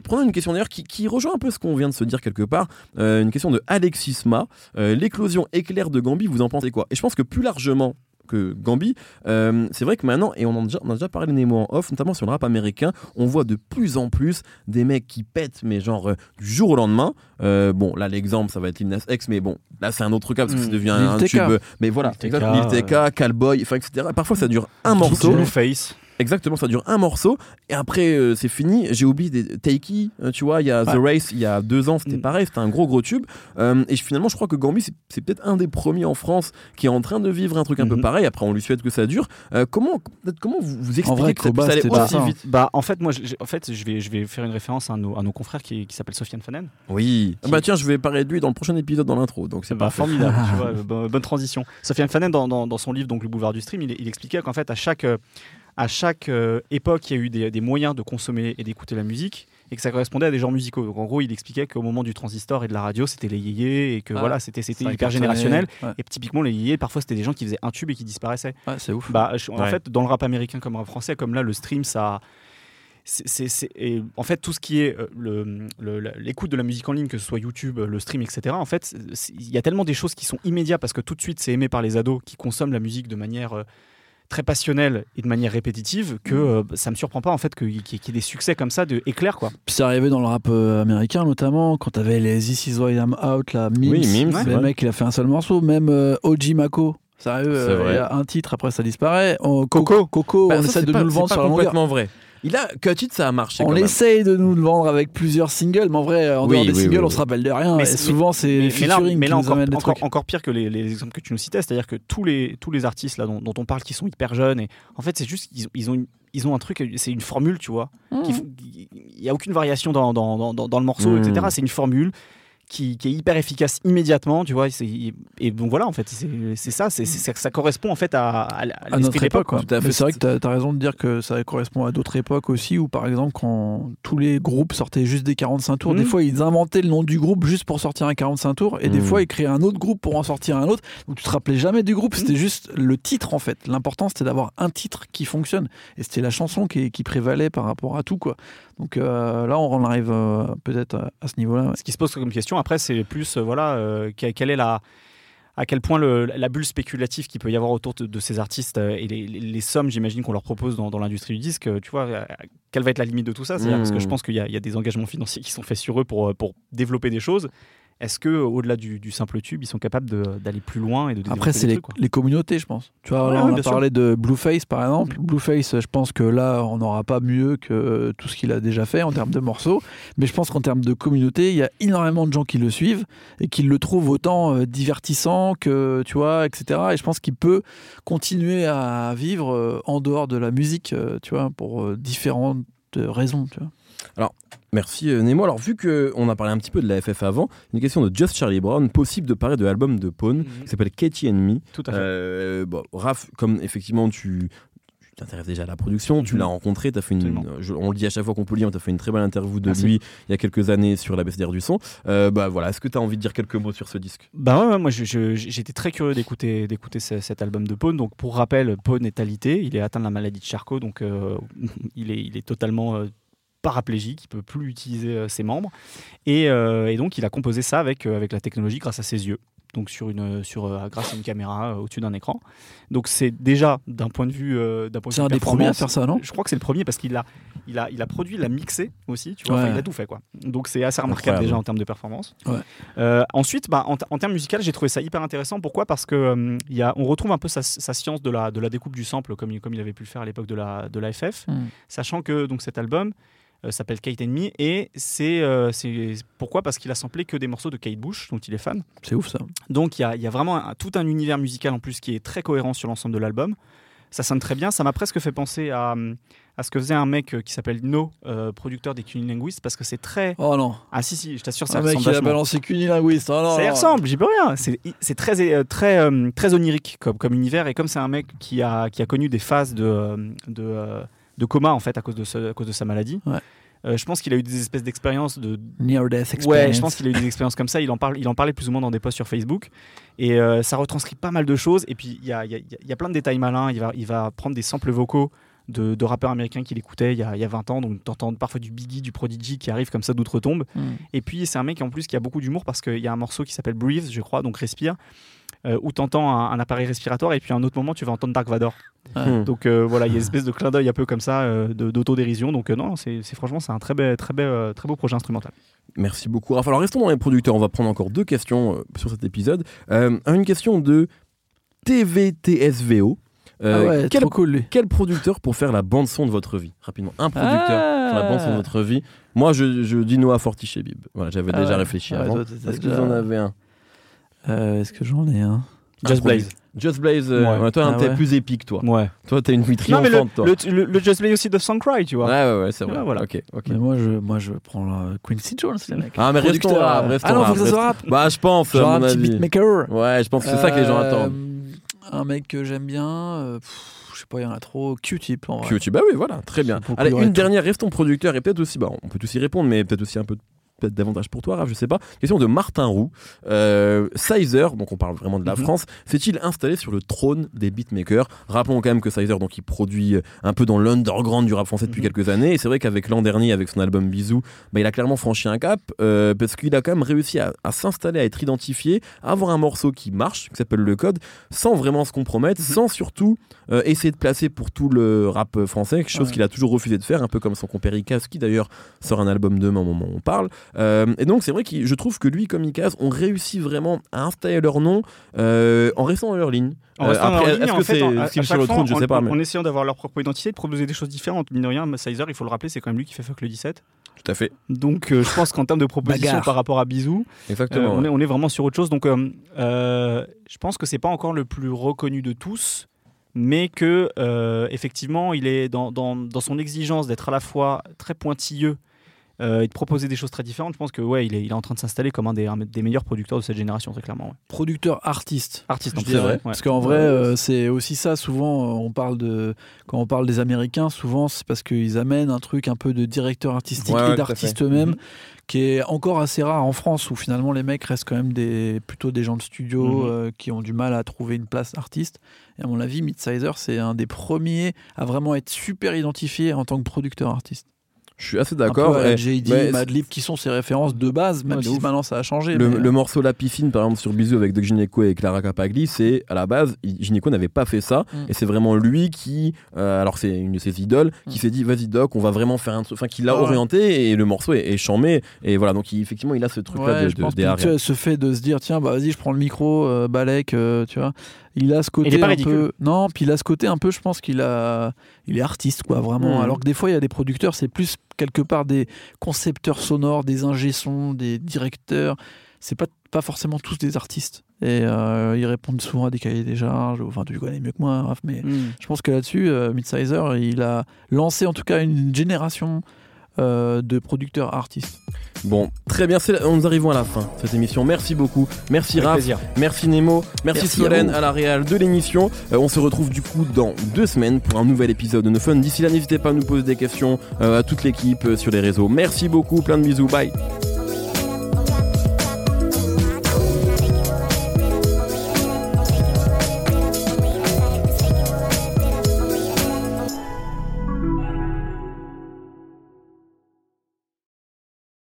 S1: prenons une question d'ailleurs qui, qui rejoint un peu ce qu'on vient de se dire quelque part. Euh, une question de Alexis Ma. Euh, L'éclosion éclair de Gambi, vous en pensez quoi? Et je pense que plus largement que Gambi, euh, c'est vrai que maintenant, et on en a déjà, on a déjà parlé Nemo en off, notamment sur le rap américain, on voit de plus en plus des mecs qui pètent, mais genre euh, du jour au lendemain. Euh, bon, là l'exemple, ça va être Lil Nas X, mais bon, là c'est un autre cas parce que
S2: Mm.
S1: ça devient
S3: Lil
S1: un tube. Mais voilà,
S2: Lil TK,
S1: Lil TK, etc. Parfois ça dure un morceau. Exactement, ça dure un morceau et après euh, c'est fini. J'ai oublié des Takey, euh, tu vois, il y a The Race il y a deux ans, c'était
S2: Mm.
S1: pareil, c'était un gros gros tube. Euh, et finalement, je crois que Gambi c'est- peut-être un des premiers en France qui est en train de vivre un truc un peu
S2: Mhm.
S1: pareil. Après, on lui souhaite que ça dure. Euh, comment, comment vous, vous expliquez
S3: vrai,
S1: que ça
S3: Koba, pas
S1: aussi
S3: ça,
S1: vite?
S2: Bah, en fait, moi, en fait, je vais, je vais faire une référence à nos, à nos confrères qui, qui s'appellent Sofiane Fanen.
S1: Oui. Ah bah tiens, je vais parler de lui dans le prochain épisode dans l'intro, donc c'est
S2: bah, formidable, tu vois, bo- bonne transition. Sofiane Fanen, dans, dans- dans son livre donc, Le boulevard du stream, il, il expliquait qu'en fait, à chaque, euh, à chaque euh, époque, il y a eu des, des moyens de consommer et d'écouter la musique et que ça correspondait à des genres musicaux. Donc, en gros, il expliquait qu'au moment du transistor et de la radio, c'était les yéyés et que voilà, c'était c'était hyper générationnel.
S3: Ouais,
S2: Et typiquement, les yéyés, parfois, c'était des gens qui faisaient un tube et qui disparaissaient.
S3: Ouais, c'est ouf.
S2: Bah, je- en
S1: Ouais.
S2: fait, dans le rap américain comme le rap français, comme là, le stream, ça. c'est- c'est- c'est- et en fait, tout ce qui est euh, le- le- la- l'écoute de la musique en ligne, que ce soit YouTube, le stream, etc., en fait, il y a tellement des choses qui sont immédiates parce que tout de suite, c'est aimé par les ados qui consomment la musique de manière euh, très passionnelle et de manière répétitive que euh, ça me surprend pas en fait qu'il y, ait- qu'il y ait des succès comme ça de éclair quoi.
S3: Puis c'est arrivé dans le rap euh, américain notamment quand t'avais les This Is Why I'm Out, la Mims,
S1: Oui, Mims,
S3: le mec il a fait un seul morceau, même euh, OG Mako. Sérieux, euh, il y a un titre après ça disparaît. On-
S2: Coco.
S3: Coco,
S1: Bah,
S3: on
S1: ça,
S3: essaie de
S1: pas-
S3: nous le vendre
S1: c'est
S3: sur
S1: pas
S3: la longueur.
S1: complètement vrai. Il a Cut It, ça a marché.
S3: On
S1: quand même.
S3: essaye de nous le vendre avec plusieurs singles, mais en vrai, en
S1: Oui,
S3: dehors des
S1: oui,
S3: singles,
S1: oui,
S3: on se rappelle de rien.
S2: Mais
S3: et souvent, c'est
S2: mais, mais là,
S3: featuring
S2: mais là
S3: qui nous
S2: encore,
S3: amène des
S2: encore,
S3: trucs.
S2: encore pire que les, les exemples que tu nous citais, c'est-à-dire que tous les, tous les artistes là, dont, dont on parle qui sont hyper jeunes, et en fait c'est juste qu'ils ils ont, une- ils ont un truc, c'est une formule, tu vois.
S3: Mmh.
S2: Il n'y a aucune variation dans, dans, dans- dans- dans le morceau,
S1: Mm.
S2: etc. C'est une formule qui, qui est hyper efficace immédiatement, tu vois. Et donc voilà, en fait, c'est ça, c'est ça correspond en fait à, à, à
S3: notre époque. c'est vrai que tu as, raison de dire que ça correspond à d'autres époques aussi, où par exemple, quand tous les groupes sortaient juste des 45 tours, des fois ils inventaient le nom du groupe juste pour sortir un 45 tours, et des
S1: Mhm.
S3: fois ils créaient un autre groupe pour en sortir un autre. Donc tu te rappelais jamais du groupe, c'était juste le titre en fait. L'important c'était d'avoir un titre qui fonctionne, et c'était la chanson qui, qui prévalait par rapport à tout. quoi. Donc euh, là, on en arrive euh, peut-être à, à ce niveau-là. ouais.
S2: Ce qui se pose comme question après, c'est plus, euh, voilà, euh, que- quelle est la. À quel point le- la bulle spéculative qu'il peut y avoir autour de, de ces artistes euh, et les, les- les sommes, j'imagine, qu'on leur propose dans, dans l'industrie du disque, euh, tu vois, euh, quelle va être la limite de tout ça? C'est-à-dire
S1: Mhm.
S2: Parce que je pense qu'il y, a- il y a des engagements financiers qui sont faits sur eux pour, pour développer des choses. Est-ce que au-delà du, du simple tube, ils sont capables d'aller plus loin et de développer
S3: Après, c'est
S2: des
S3: les, communautés, je pense. Tu vois,
S2: Ouais,
S3: là,
S2: ouais,
S3: on a
S2: sûr.
S3: parlé de Blueface, par exemple. Blueface, je pense que là, on n'aura pas mieux que tout ce qu'il a déjà fait en termes de morceaux. Mais je pense qu'en termes de communauté, il y a énormément de gens qui le suivent et qui le trouvent autant euh, divertissant que, tu vois, etc. Et je pense qu'il peut continuer à vivre euh, en dehors de la musique, euh, tu vois, pour euh, différentes euh, raisons, tu vois.
S1: Merci euh, Nemo. Alors vu qu'on a parlé un petit peu de la FF avant, une question de Just Charlie Brown, possible de parler de l'album de Pawn,
S2: Mhm.
S1: qui s'appelle Katie and Me.
S2: Tout à fait.
S1: Euh, bon, Raph, comme effectivement tu tu t'intéresses déjà à la production, tu
S2: Mhm.
S1: l'as rencontré, as fait une, je- on le dit à chaque fois qu'on peut le dire, tu as fait une très belle interview de
S2: Merci.
S1: lui il y a quelques années sur la BCDR du son. Euh, bah voilà, est-ce que tu as envie de dire quelques mots sur ce disque?
S2: Bah ouais, moi j'étais très curieux d'écouter d'écouter ce- cet album de Pone. Donc pour rappel, Pone est alité, il est atteint de la maladie de Charcot, donc euh, il, est, il est totalement euh, paraplégique, il peut plus utiliser euh, ses membres. Et, euh, et donc il a composé ça avec, euh, avec la technologie grâce à ses yeux. Donc sur une, sur, euh, grâce à une caméra euh, au-dessus d'un écran. Donc c'est déjà d'un point de vue euh, d'un point de
S3: C'est un des premiers à faire ça, non?
S2: Je crois que c'est le premier parce qu'il a, il a, il a produit, il a mixé aussi, tu vois,
S3: Ouais.
S2: Enfin, il a tout fait quoi. Donc c'est assez remarquable
S1: Incroyable.
S2: déjà en termes de performance.
S3: Ouais.
S2: Ensuite, bah, en, en termes musicaux, j'ai trouvé ça hyper intéressant. Pourquoi? Parce que y a, on retrouve un peu sa, sa science de la, de la découpe du sample comme, il- comme il avait pu le faire à l'époque de la, de la FF,
S3: Mm.
S2: sachant que donc cet album s'appelle Kate and Me et c'est euh, c'est- pourquoi? Parce qu'il a samplé que des morceaux de Kate Bush, dont il est fan.
S3: C'est ouf ça.
S2: Donc il y a, y a vraiment un- tout un univers musical en plus qui est très cohérent sur l'ensemble de l'album. Ça sonne très bien. Ça m'a presque fait penser à, à ce que faisait un mec euh, qui s'appelle No, euh, producteur des Cunilinguists, parce que c'est très.
S3: Oh non.
S2: Ah si, si, je t'assure, ça
S3: Un mec qui a balancé cunilinguiste. Oh non.
S2: Ça y ressemble, j'y peux rien. C'est très, euh, très, euh, très onirique comme, comme univers. Et comme c'est un mec qui a, qui a connu des phases de, euh, de, euh, de coma en fait à cause de, ce- à cause de sa maladie.
S3: Ouais.
S2: Euh, je pense qu'il a eu des espèces d'expériences de,
S3: Near death experience.
S2: Ouais, je pense qu'il a eu des expériences comme ça. Il en, parle, il en parlait plus ou moins dans des posts sur Facebook. Et euh, ça retranscrit pas mal de choses. Et puis, il y a, y a- il y a plein de détails malins. Il va, il va prendre des samples vocaux de, de rappeurs américains qu'il écoutait il y, a, il y a 20 ans. Donc, t'entends parfois du Biggie, du Prodigy qui arrive comme ça d'outre-tombe.
S3: Mm.
S2: Et puis, c'est un mec en plus qui a beaucoup d'humour parce qu'il y a un morceau qui s'appelle Breathe, je crois, donc respire. Euh, où t'entends un, un appareil respiratoire et puis à un autre moment tu vas entendre Dark Vador.
S1: Hmm.
S2: Donc euh, voilà, il y a une espèce de clin d'œil un peu comme ça euh, de- d'autodérision. Donc euh, non, c'est franchement c'est un très, bel- très, bel- euh, très beau projet instrumental.
S1: Merci beaucoup, Raph. Alors restons dans les producteurs. On va prendre encore deux questions euh, sur cet épisode. Euh, une question de TVTSVO. Euh,
S3: ah ouais,
S1: quel,
S3: trop cool lui.
S1: quel producteur pour faire la bande son de votre vie? Rapidement, un producteur
S3: Ah.
S1: pour la bande son de votre vie. Moi, je, je dis Noah Fortichet-Bib. Voilà, j'avais
S3: Ah
S1: déjà
S3: ouais.
S1: réfléchi
S3: Ah ouais,
S1: avant.
S3: toi, t'étais
S1: Est-ce que vous en avez un?
S3: Euh, Est-ce que j'en ai un
S2: Just
S1: Un
S2: Blaze.
S1: Just Blaze, euh,
S2: Ouais.
S1: toi,
S3: Ah
S1: t'es
S3: ouais.
S1: plus épique, toi.
S2: Ouais.
S1: Toi, t'as une vie
S2: Non, mais le,
S1: triomphante, toi.
S2: le, le- le Just Play aussi de Songcry, tu vois.
S1: Ouais, ouais, ouais, c'est vrai.
S2: Ouais, voilà.
S1: Ok, ok.
S3: Mais moi je, moi, je prends la Quincy Jones, les mecs.
S1: Ah, mais restons
S3: Producteur,
S1: rap,
S3: euh,
S1: restons
S3: Ah non,
S1: rap,
S3: faut que ça soit rap.
S1: Bah, je pense,
S3: Genre
S1: à
S3: un
S1: mon
S3: petit
S1: avis.
S3: beatmaker.
S1: Ouais, je pense que c'est ça que les gens
S3: Euh,
S1: attendent.
S3: Un mec que j'aime bien, euh, pff, je sais pas, il y en a trop. Q-tip en vrai.
S1: Tu- Bah oui, voilà, très bien.
S3: Beaucoup
S1: Allez,
S3: de
S1: une
S3: retours.
S1: dernière, restons producteur et peut-être aussi, bah, on peut tous y répondre, mais peut-être aussi un peu peut-être davantage pour toi, Raph, je sais pas. Question de Martin Roux. Euh, Sizer, donc on parle vraiment de la
S3: Mhm.
S1: France, s'est-il installé sur le trône des beatmakers? Rappelons quand même que Sizer, donc il produit euh, un peu dans l'underground du rap français depuis
S3: Mhm.
S1: quelques années. Et c'est vrai qu'avec l'an dernier, avec son album Bisous, bah, il a clairement franchi un cap euh, parce qu'il a quand même réussi à, à s'installer, à être identifié, à avoir un morceau qui marche, qui s'appelle Le Code, sans vraiment se compromettre,
S3: Mhm.
S1: sans surtout euh, essayer de placer pour tout le rap français, quelque chose
S3: Ouais.
S1: qu'il a toujours refusé de faire, un peu comme son compère qui d'ailleurs sort un album demain au moment où on parle. Euh, et donc c'est vrai que je trouve que lui comme Icaz ont réussi vraiment à installer leur nom euh, en restant dans leur ligne.
S2: En
S1: Euh,
S2: restant leur ligne, en fait, en- à-
S1: ce qui
S2: à
S1: me sur
S2: chaque
S1: le
S2: fois,
S1: trône, je
S2: en-
S1: sais pas.
S2: En,
S1: Mais...
S2: en essayant d'avoir leur propre identité, de proposer des choses différentes. Mine de rien, Sizer, il faut le rappeler, c'est quand même lui qui fait Fuck le 17.
S1: Tout à fait,
S2: Donc euh, je pense qu'en termes de proposition par rapport à Bisou, euh,
S1: exactement.
S2: on, est, on est vraiment sur autre chose. Donc euh, euh, je pense que c'est pas encore le plus reconnu de tous, mais que euh, effectivement, il est dans, dans- dans son exigence d'être à la fois très pointilleux euh, et de proposer des choses très différentes. Je pense que ouais, il est, il est en train de s'installer comme un des, un des meilleurs producteurs de cette génération, très clairement. ouais.
S3: Producteur artiste.
S2: Artiste, en
S3: Je dirais.
S2: ouais.
S3: Parce qu'en vrai, euh, c'est aussi ça. Souvent, euh, on parle de quand on parle des Américains, souvent c'est parce qu'ils amènent un truc un peu de directeur artistique et
S1: fait.
S3: eux-mêmes,
S2: Mhm.
S3: qui est encore assez rare en France, où finalement les mecs restent quand même des plutôt des gens de studio
S2: Mhm.
S3: euh, qui ont du mal à trouver une place artiste. Et à mon avis, Midsizer, c'est un des premiers à vraiment être super identifié en tant que producteur artiste.
S1: Je suis assez d'accord.
S3: JD,
S1: mais
S3: Madlib, qui sont ses références de base, même
S2: Ouais,
S3: si maintenant ça a changé.
S1: Le,
S3: mais,
S1: le morceau La Piscine, par exemple, sur Bisous avec Doc Gineco et Clara Capagli, c'est à la base, Gineco n'avait pas fait ça.
S3: Mm.
S1: Et c'est vraiment lui qui, euh, alors c'est une de ses idoles, qui
S3: Mm.
S1: s'est dit vas-y Doc, on va vraiment faire un truc, enfin qui l'a
S3: ouais.
S1: orienté et le morceau est, est chambé. Et voilà, donc il- effectivement, il a ce truc-là
S3: Ouais,
S1: de, de-
S3: tu vois, ce fait de se dire tiens bah vas-y je prends le micro euh, Balek euh, tu vois il a ce côté
S2: Il est pas
S3: un
S2: ridicule.
S3: peu non puis il a ce côté un peu je pense qu'il a il est artiste quoi vraiment
S1: Mhm.
S3: alors que des fois il y a des producteurs c'est plus quelque part des concepteurs sonores des ingé sons des directeurs c'est pas pas forcément tous des artistes et euh, ils répondent souvent à des cahiers des charges enfin tu connais mieux que moi Raph mais
S2: Mm.
S3: je pense que là-dessus euh, Midsizer il a lancé en tout cas une génération de producteurs artistes
S1: Bon, très bien, c'est- nous arrivons à la fin de cette émission. Merci beaucoup. Merci Raph,
S2: plaisir.
S1: merci Nemo, merci,
S3: Merci à
S1: Solène
S3: vous.
S1: à, la réal de l'émission. Euh, on se retrouve du coup dans deux semaines pour un nouvel épisode de No Fun. D'ici là, n'hésitez pas à nous poser des questions euh, à toute l'équipe euh, sur les réseaux. Merci beaucoup, plein de bisous, bye.